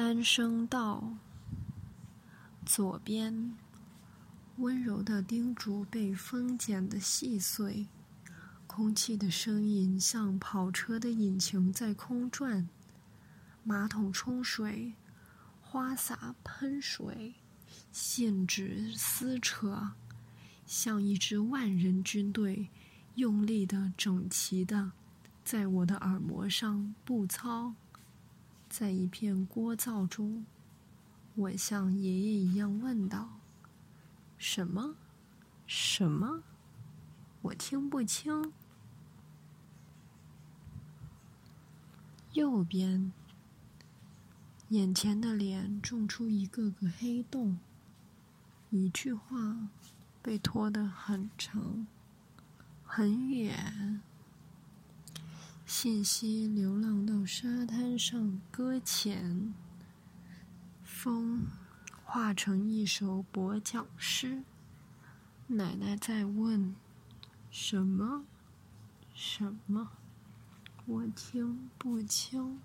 单声道，左边，温柔的叮嘱被风剪得细碎，空气的声音像跑车的引擎在空转，马桶冲水，花洒喷水，信纸撕扯，像一支万人军队，用力的、整齐的，在我的耳膜上步操。在一片聒噪中，我像爷爷一样问道：“什么？什么？我听不清。”右边，眼前的脸种出一个个黑洞，一句话被拖得很长、很远。信息流浪到沙滩上搁浅，风化成一首跛脚诗。奶奶在问：“什么？什么？我听不清。”